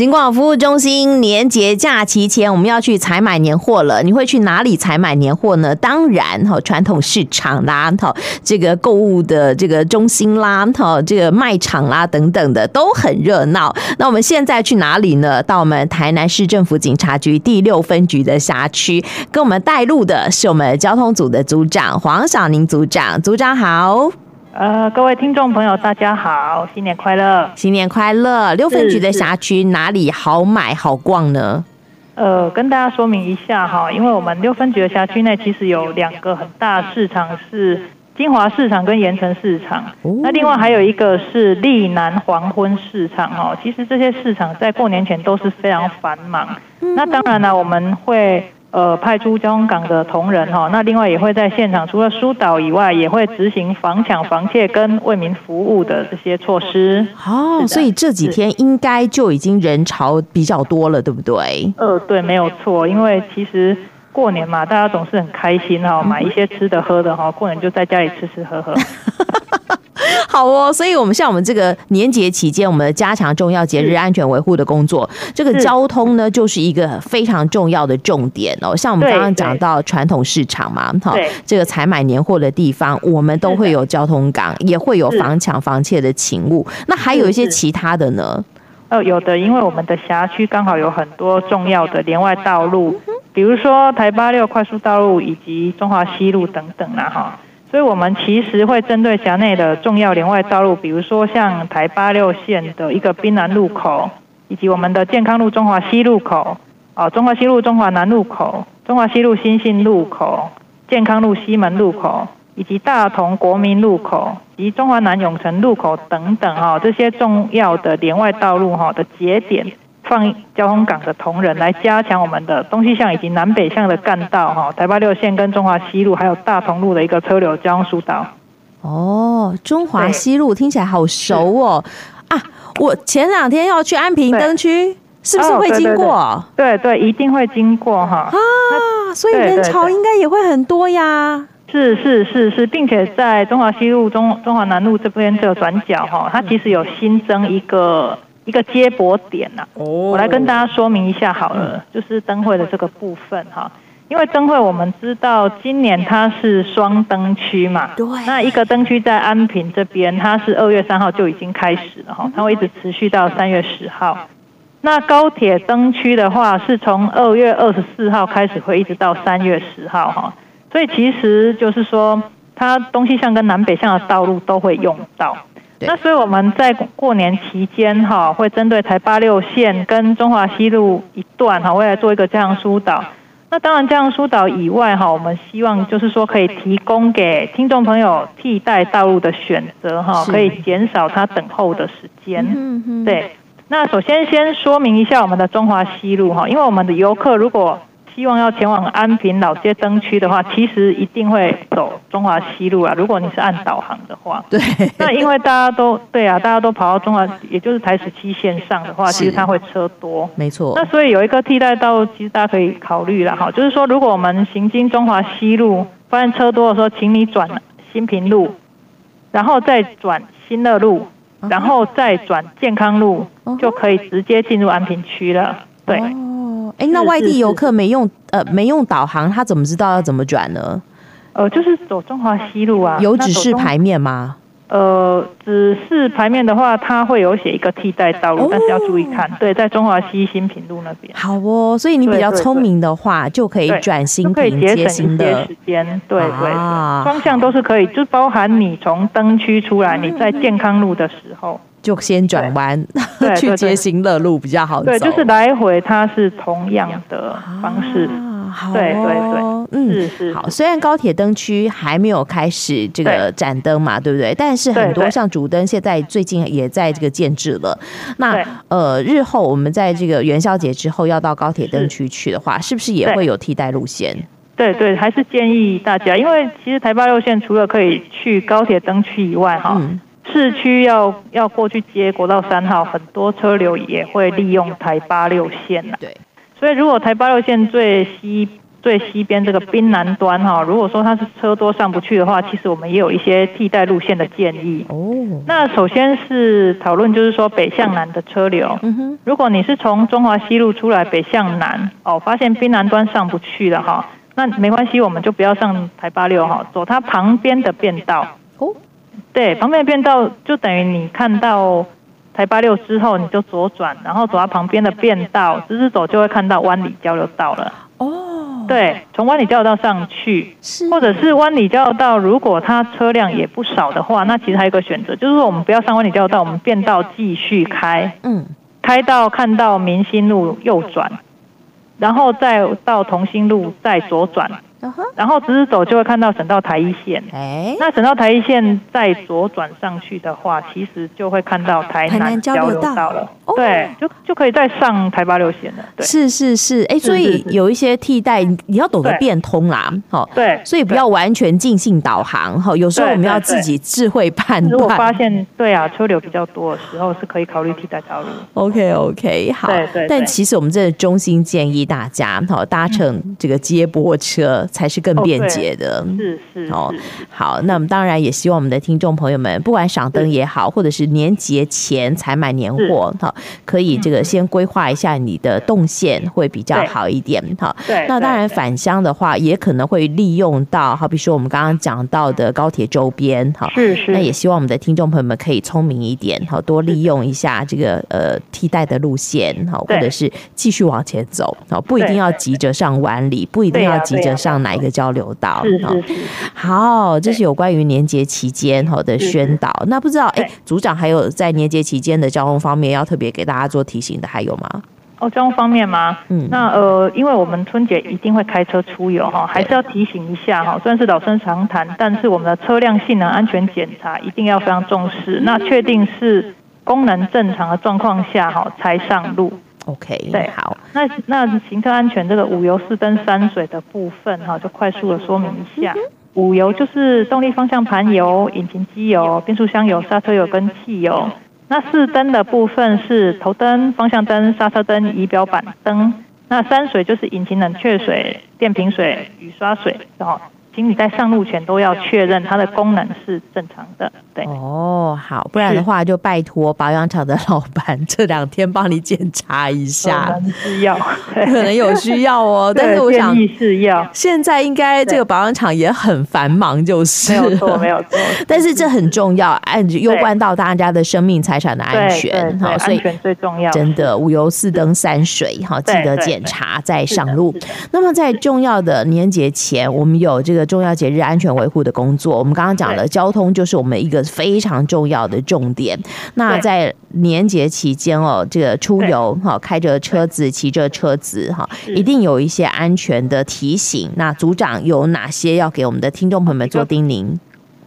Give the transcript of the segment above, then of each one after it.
警广服务中心年节假期前，我们要去采买年货了。你会去哪里采买年货呢？当然，哈，传统市场啦，哈，这个购物的这个中心啦，哈，这个卖场啦等等的都很热闹。那我们现在去哪里呢？到我们台南市政府警察局第六分局的辖区，跟我们带路的是我们交通组的组长黄晓宁组长。组长好。呃，各位听众朋友，大家好，新年快乐！新年快乐！六分局的辖区哪里好买好逛呢？呃，跟大家说明一下哈，因为我们六分局的辖区内其实有两个很大市场，是金华市场跟盐城市场。哦。那另外还有一个是立南黄昏市场哈。其实这些市场在过年前都是非常繁忙。嗯。那当然了，我们会。呃，派出交通港的同仁哈，那另外也会在现场，除了疏导以外，也会执行防抢防窃跟为民服务的这些措施。哦，所以这几天应该就已经人潮比较多了，对不对？呃，对，没有错，因为其实过年嘛，大家总是很开心哈，买一些吃的喝的哈，过年就在家里吃吃喝喝。好哦，所以我们像我们这个年节期间，我们加强重要节日安全维护的工作。这个交通呢，就是一个非常重要的重点哦。像我们刚刚讲到传统市场嘛，哈，这个采买年货的地方，我们都会有交通岗，也会有防抢防窃的勤务。那还有一些其他的呢？哦，有的，因为我们的辖区刚好有很多重要的连外道路，比如说台八六快速道路以及中华西路等等啦，哈。所以，我们其实会针对辖内的重要连外道路，比如说像台八六线的一个滨南路口，以及我们的健康路中华西路口，啊，中华西路中华南路口，中华西路新兴路口，健康路西门路口，以及大同国民路口，以及中华南永城路口等等，哈，这些重要的连外道路，哈的节点。放交通港的同仁来加强我们的东西向以及南北向的干道哈，台八六线跟中华西路还有大同路的一个车流交通疏导。哦，中华西路听起来好熟哦啊！我前两天要去安平灯区，是不是会经过？哦、对，对，对对，一定会经过哈啊！所以人潮应该也会很多呀。是是是是，并且在中华西路中中华南路这边这个转角哈，它其实有新增一个。一个接驳点呐、啊，我来跟大家说明一下好了，就是灯会的这个部分哈。因为灯会我们知道今年它是双灯区嘛，对。那一个灯区在安平这边，它是二月三号就已经开始了哈，它会一直持续到三月十号。那高铁灯区的话，是从二月二十四号开始，会一直到三月十号哈。所以其实就是说，它东西向跟南北向的道路都会用到。那所以我们在过年期间哈，会针对台八六线跟中华西路一段哈，未来做一个这样疏导。那当然这样疏导以外哈，我们希望就是说可以提供给听众朋友替代道路的选择哈，可以减少他等候的时间。对，那首先先说明一下我们的中华西路哈，因为我们的游客如果希望要前往安平老街灯区的话，其实一定会走中华西路啊。如果你是按导航的话，对。那因为大家都对啊，大家都跑到中华，也就是台十七线上的话，其实它会车多。没错。那所以有一个替代道路，其实大家可以考虑了哈。就是说，如果我们行经中华西路，发现车多的时候，请你转新平路，然后再转新乐路，然后再转健康路，就可以直接进入安平区了。对。哎，那外地游客没用呃没用导航，他怎么知道要怎么转呢？呃，就是走中华西路啊。有指示牌面吗？呃，指示牌面的话，它会有写一个替代道路，哦，但是要注意看。对，在中华西新平路那边。好哦，所以你比较聪明的话，就可以转新平接新的，时间。对对对，双向都是可以，就包含你从灯区出来，你在健康路的时候。就先转弯 去接新乐路比较好走。对，就是来回它是同样的方式。啊、好、哦，对对对，嗯，是是。好，虽然高铁灯区还没有开始这个展灯嘛，对，对不对？但是很多像主灯现在最近也在这个建置了。那呃，日后我们在这个元宵节之后要到高铁灯区去的话，是，是不是也会有替代路线？对对，还是建议大家，因为其实台八六线除了可以去高铁灯区以外，哈、嗯。市区要要过去接国道三号，很多车流也会利用台八六线呐。对，所以如果台八六线最西最西边这个滨南端哈，如果说它是车多上不去的话，其实我们也有一些替代路线的建议。哦，那首先是讨论就是说北向南的车流。嗯哼，如果你是从中华西路出来北向南，哦，发现滨南端上不去了哈，那没关系，我们就不要上台八六哈，走它旁边的便道。哦，对，旁边的变道就等于你看到。台八六之后，你就左转，然后走到旁边的变道，直直走就会看到湾里交流道了。哦，对，从湾里交流道上去，或者是湾里交流道，如果它车辆也不少的话，那其实还有一个选择，就是说我们不要上湾里交流道，我们变道继续开，嗯，开到看到民心路右转，然后再到同心路再左转。然后直直走就会看到省道台一线。哎，那省道台一线再左转上去的话，其实就会看到台南交流道了。对，就就可以再上台八六线了。对，是是是，哎，所以有一些替代，你要懂得变通啦。好，对，所以不要完全尽兴导航。哈，有时候我们要自己智慧判断。如果发现对啊，车流比较多的时候，是可以考虑替代道路。OK OK，好。对对。但其实我们真的衷心建议大家，好搭乘这个接驳车。才是更便捷的，是是哦。好，那我们当然也希望我们的听众朋友们，不管赏灯也好，或者是年节前才买年货，哈，可以这个先规划一下你的动线会比较好一点，哈。对。那当然返乡的话，也可能会利用到，好比说我们刚刚讲到的高铁周边，哈。是是。那也希望我们的听众朋友们可以聪明一点，哈，多利用一下这个呃替代的路线，哈，或者是继续往前走，好，不一定要急着上湾里，不一定要急着上。哪一个交流道？是是是。好，这是有关于年节期间哈的宣导。那不知道，哎，组长还有在年节期间的交通方面要特别给大家做提醒的，还有吗？哦，交通方面吗？嗯，那呃，因为我们春节一定会开车出游哈，还是要提醒一下哈。虽然是老生常谈，但是我们的车辆性能安全检查一定要非常重视。那确定是功能正常的状况下哈，才上路。OK，对，好，那那行车安全这个五油四灯三水的部分哈，就快速的说明一下。五油就是动力方向盘油、引擎机油、变速箱油、刹车油跟汽油。那四灯的部分是头灯、方向灯、刹车灯、仪表板灯。那三水就是引擎冷却水、电瓶水、雨刷水，然后。请你在上路前都要确认它的功能是正常的，对。哦，好，不然的话就拜托保养厂的老板这两天帮你检查一下。可能需要，可能有需要哦。但是我想是要。现在应该这个保养厂也很繁忙，就是。没有错，没有错。但是这很重要，按攸关到大家的生命财产的安全，好，所以安全最重要。真的，五油四灯三水，哈，记得检查再上路。那么在重要的年节前，我们有这个。重要节日安全维护的工作，我们刚刚讲了，交通就是我们一个非常重要的重点。那在年节期间哦，这个出游哈，开着车子、骑着车子哈，一定有一些安全的提醒。那组长有哪些要给我们的听众朋友们做叮咛？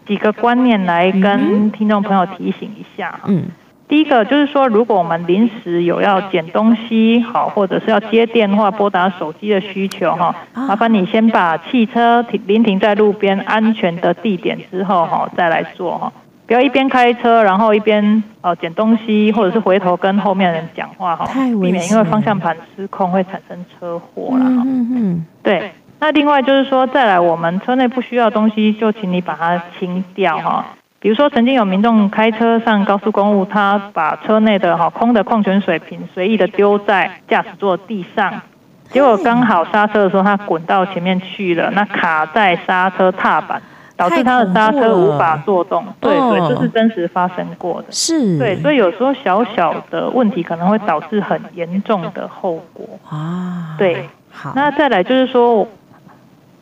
几个观念来跟听众朋友提醒一下。嗯。第一个就是说，如果我们临时有要捡东西，好，或者是要接电话、拨打手机的需求，哈，麻烦你先把汽车停临停在路边安全的地点之后，哈，再来做，哈，不要一边开车，然后一边哦捡东西，或者是回头跟后面的人讲话，哈，避免因为方向盘失控会产生车祸了，哈。嗯嗯。对，那另外就是说，再来我们车内不需要的东西，就请你把它清掉，哈。比如说，曾经有民众开车上高速公路，他把车内的哈空的矿泉水瓶随意的丢在驾驶座地上，结果刚好刹车的时候，他滚到前面去了，那卡在刹车踏板，导致他的刹车无法作动。对对，这是真实发生过的。是。对，所以有时候小小的问题可能会导致很严重的后果。啊。对。好。那再来就是说。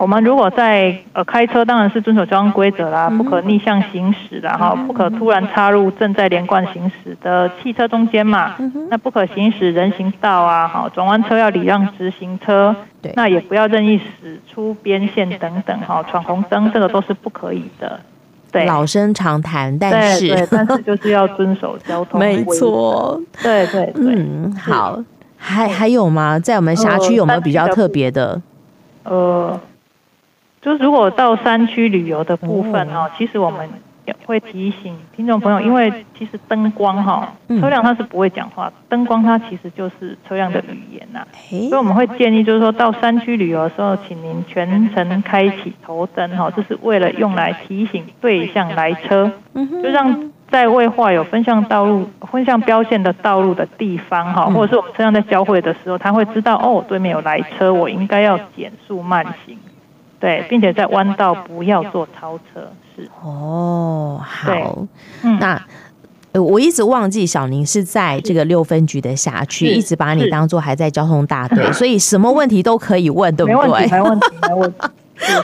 我们如果在呃开车，当然是遵守交通规则啦，不可逆向行驶啦，哈，不可突然插入正在连贯行驶的汽车中间嘛，那不可行驶人行道啊，哈，转弯车要礼让直行车，那也不要任意驶出边线等等，哈，闯红灯这个都是不可以的。对，老生常谈，但是对，但是就是要遵守交通规则。没错，对对对，嗯，好，还还有吗？在我们辖区有没有比较特别的？呃。就是如果到山区旅游的部分哦，其实我们会提醒听众朋友，因为其实灯光哈，车辆它是不会讲话，灯光它其实就是车辆的语言呐、啊。所以我们会建议，就是说到山区旅游的时候，请您全程开启头灯哈，这是为了用来提醒对向来车，就让在未画有分向道路、分向标线的道路的地方哈，或者是我们车辆在交汇的时候，他会知道哦，对面有来车，我应该要减速慢行。对，并且在弯道不要做超车，是哦，好，嗯、那我一直忘记小宁是在这个六分局的辖区，一直把你当做还在交通大队，所以什么问题都可以问，对不对？没问题，没问题，没问题。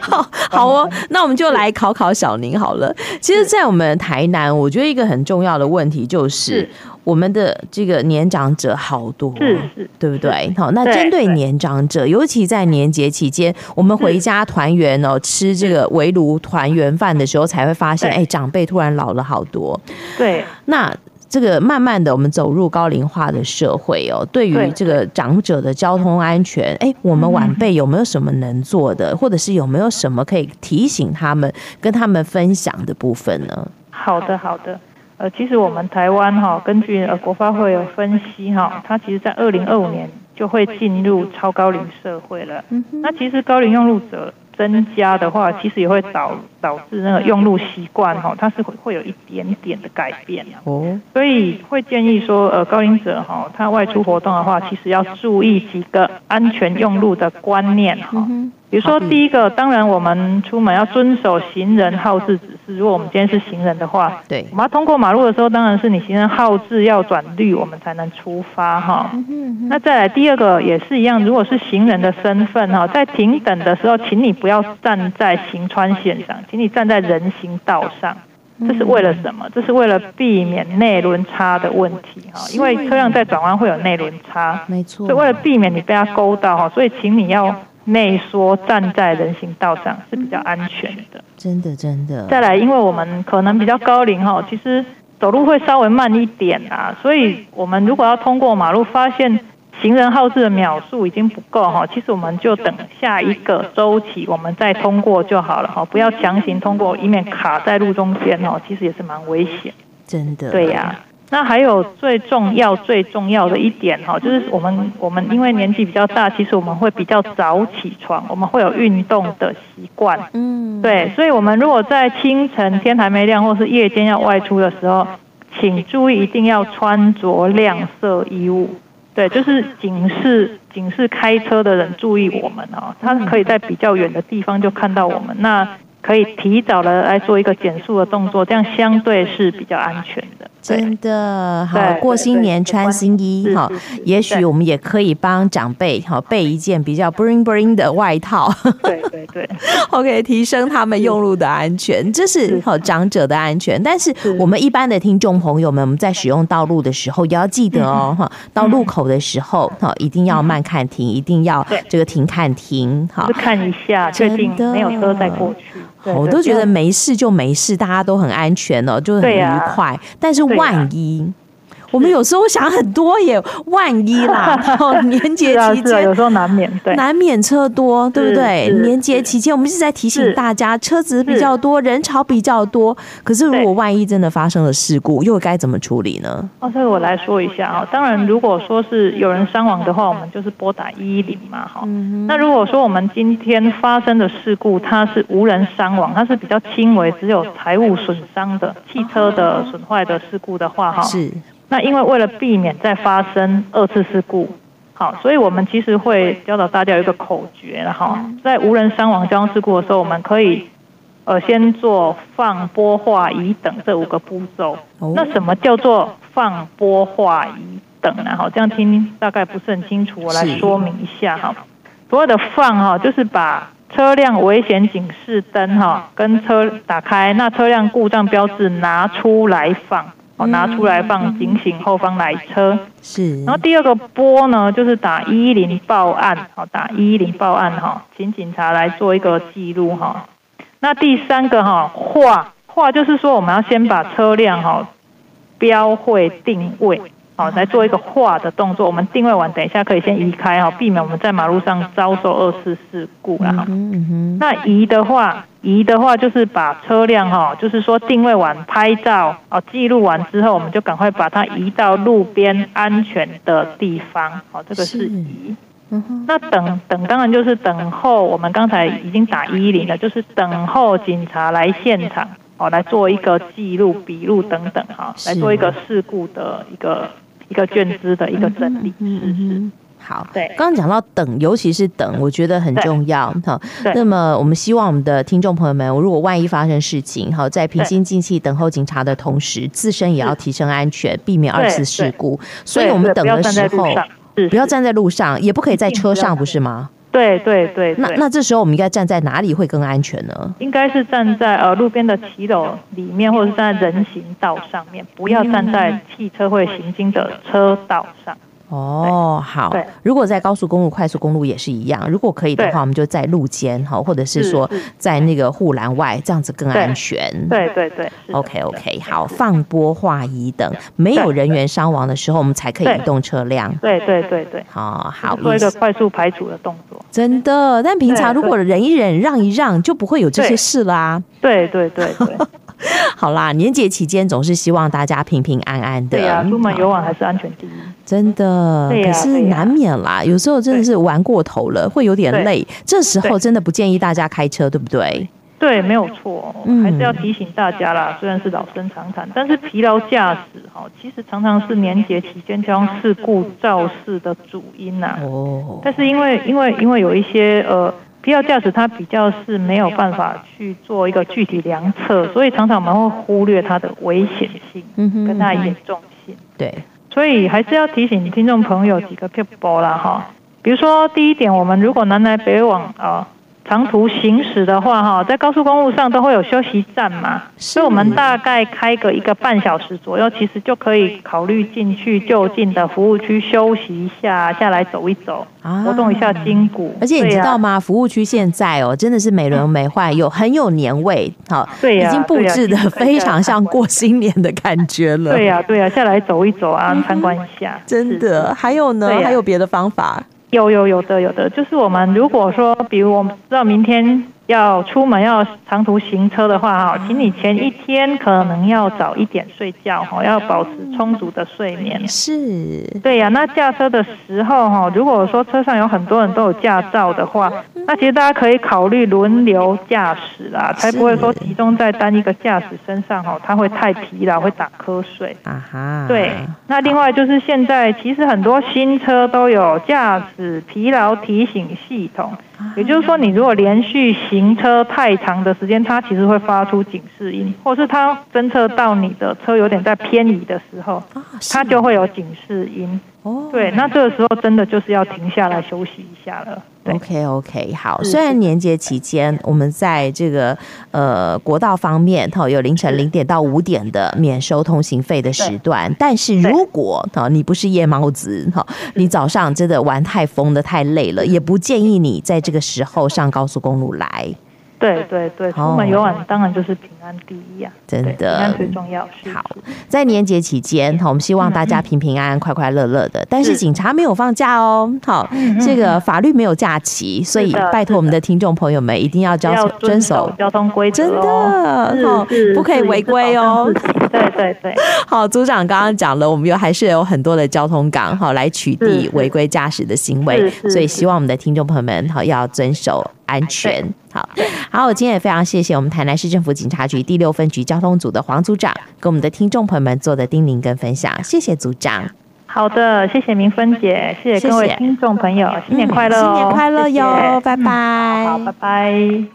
好好哦，那我们就来考考小宁好了。其实，在我们台南，我觉得一个很重要的问题就是，我们的这个年长者好多，是是，对不对？好，那针对年长者，尤其在年节期间，我们回家团圆哦，吃这个围炉团圆饭的时候，才会发现，哎，长辈突然老了好多。对，那。这个慢慢的，我们走入高龄化的社会哦。对于这个长者的交通安全，哎，我们晚辈有没有什么能做的，或者是有没有什么可以提醒他们、跟他们分享的部分呢？好的，好的。呃，其实我们台湾哈，根据呃国发会有分析哈，它其实在二零二五年就会进入超高龄社会了。那其实高龄用路者。增加的话，其实也会导导致那个用路习惯哈，它是会会有一点点的改变哦。所以会建议说，呃，高龄者哈，他外出活动的话，其实要注意几个安全用路的观念哈。比如说，第一个，当然我们出门要遵守行人号志指示。如果我们今天是行人的话，对，我们要通过马路的时候，当然是你行人号志要转绿，我们才能出发哈。那再来第二个也是一样，如果是行人的身份哈，在停等的时候，请你不要站在行穿线上，请你站在人行道上。这是为了什么？这是为了避免内轮差的问题哈，因为车辆在转弯会有内轮差，没错。所以为了避免你被它勾到哈，所以请你要。内缩站在人行道上是比较安全的，真的真的。再来，因为我们可能比较高龄哈，其实走路会稍微慢一点啊，所以我们如果要通过马路，发现行人号志的秒数已经不够哈，其实我们就等下一个周期，我们再通过就好了哈，不要强行通过，以免卡在路中间哦，其实也是蛮危险。真的。对呀。那还有最重要、最重要的一点哈，就是我们我们因为年纪比较大，其实我们会比较早起床，我们会有运动的习惯。嗯，对，所以我们如果在清晨天还没亮，或是夜间要外出的时候，请注意一定要穿着亮色衣物。对，就是警示警示开车的人注意我们哦，他可以在比较远的地方就看到我们，那可以提早的来做一个减速的动作，这样相对是比较安全的。真的好，过新年穿新衣哈，也许我们也可以帮长辈哈备一件比较 bling bling 的外套，对对对，OK，提升他们用路的安全，这是好长者的安全。但是我们一般的听众朋友们，我们在使用道路的时候也要记得哦哈，到路口的时候哈，一定要慢看停，一定要这个停看停，好，看一下，确定没有车再过去。我都觉得没事就没事，大家都很安全哦，就很愉快。但是万一。我们有时候想很多耶，万一啦，年节期间有时候难免，对，难免车多，对不对？年节期间我们是在提醒大家，车子比较多，人潮比较多。可是如果万一真的发生了事故，又该怎么处理呢？哦，所以我来说一下啊。当然，如果说是有人伤亡的话，我们就是拨打一一零嘛，哈。那如果说我们今天发生的事故，它是无人伤亡，它是比较轻微，只有财物损伤的汽车的损坏的事故的话，哈，是。那因为为了避免再发生二次事故，好，所以我们其实会教导大家有一个口诀，了哈在无人伤亡交通事故的时候，我们可以呃先做放、拨、划、移等这五个步骤。那什么叫做放、拨、划、移等呢？好，这样听大概不是很清楚，我来说明一下哈。所谓的放哈，就是把车辆危险警示灯哈跟车打开，那车辆故障标志拿出来放。哦，拿出来放，警醒后方来车。是。然后第二个拨呢，就是打一一零报案。好，打一一零报案哈，请警察来做一个记录哈。那第三个哈，画画就是说我们要先把车辆哈标会定位。好，来做一个画的动作。我们定位完，等一下可以先移开哈，避免我们在马路上遭受二次事故啦。那移的话，移的话就是把车辆哈，就是说定位完拍照哦，记录完之后，我们就赶快把它移到路边安全的地方。好，这个是移。那等等，当然就是等候。我们刚才已经打一一零了，就是等候警察来现场，哦，来做一个记录、笔录等等，哈，来做一个事故的一个一个卷资的一个整理。嗯嗯。好，对。刚刚讲到等，尤其是等，我觉得很重要。好，那么我们希望我们的听众朋友们，如果万一发生事情，好，在平心静气等候警察的同时，自身也要提升安全，避免二次事故。所以我们等的时候。不要站在路上，也不可以在车上，不是吗？对对对，那那这时候我们应该站在哪里会更安全呢？应该是站在呃路边的骑楼里面，或者是站在人行道上面，不要站在汽车会行经的车道上。哦，好。如果在高速公路、快速公路也是一样，如果可以的话，我们就在路肩哈，或者是说在那个护栏外，这样子更安全。对对对。OK OK，好，放波划移等，没有人员伤亡的时候，我们才可以移动车辆。对对对对。好好，做一个快速排除的动作。真的，但平常如果忍一忍、让一让，就不会有这些事啦。对对对对。好啦，年节期间总是希望大家平平安安的。对呀，出门游玩还是安全第一。真的，可是难免啦，有时候真的是玩过头了，会有点累。这时候真的不建议大家开车，对不对？对，没有错，还是要提醒大家啦。虽然是老生常谈，但是疲劳驾驶哈，其实常常是年节期间交通事故肇事的主因呐。哦。但是因为因为因为有一些呃。疲劳驾驶，它比较是没有办法去做一个具体量测，所以常常我们会忽略它的危险性，跟它严重性。对，所以还是要提醒听众朋友几个撇步啦哈。比如说第一点，我们如果南来北往啊。长途行驶的话，哈，在高速公路上都会有休息站嘛，所以我们大概开个一个半小时左右，其实就可以考虑进去就近的服务区休息一下，下来走一走，活动一下筋骨。而且你知道吗？服务区现在哦，真的是美轮美奂，有很有年味，好，对呀，已经布置的 非常像过新年的感觉了。对呀，对呀，下来走一走啊，参观一下。真的，还有呢？还有别的方法？有有有的有的，就是我们如果说，比如我们知道明天要出门要长途行车的话哈，请你前一天可能要早一点睡觉哈，要保持充足的睡眠。是，对呀。那驾车的时候哈，如果说车上有很多人都有驾照的话，那其实大家可以考虑轮流驾驶啦，才不会说集中在单一个驾驶身上哈，他会太疲劳，会打瞌睡。啊哈。对。那另外就是现在其实很多新车都有驾驶疲劳提醒系统。也就是说，你如果连续行车太长的时间，它其实会发出警示音，或是它侦测到你的车有点在偏移的时候，它就会有警示音。对，那这个时候真的就是要停下来休息一下了。OK OK，好。虽然年节期间我们在这个呃国道方面哈有凌晨零点到五点的免收通行费的时段，但是如果哈你不是夜猫子哈，你早上真的玩太疯的太累了，也不建议你在这个时候上高速公路来。对对对，出门游玩当然就是平安第一呀，真的，平安最重要。好，在年节期间，我们希望大家平平安安、快快乐乐的。但是警察没有放假哦，好，这个法律没有假期，所以拜托我们的。听众朋友们一定要交遵守交通规则，真的，好，不可以违规哦。对对对，好，组长刚刚讲了，我们有还是有很多的交通岗，好，来取缔违规驾驶的行为，所以希望我们的听众朋友们好要遵守。安全。好，好，我今天也非常谢谢我们台南市政府警察局第六分局交通组的黄组长，跟我们的听众朋友们做的叮咛跟分享，谢谢组长。好的，谢谢明芬姐，谢谢各位听众朋友，新年快乐，新年快乐哟，拜拜，好，拜拜。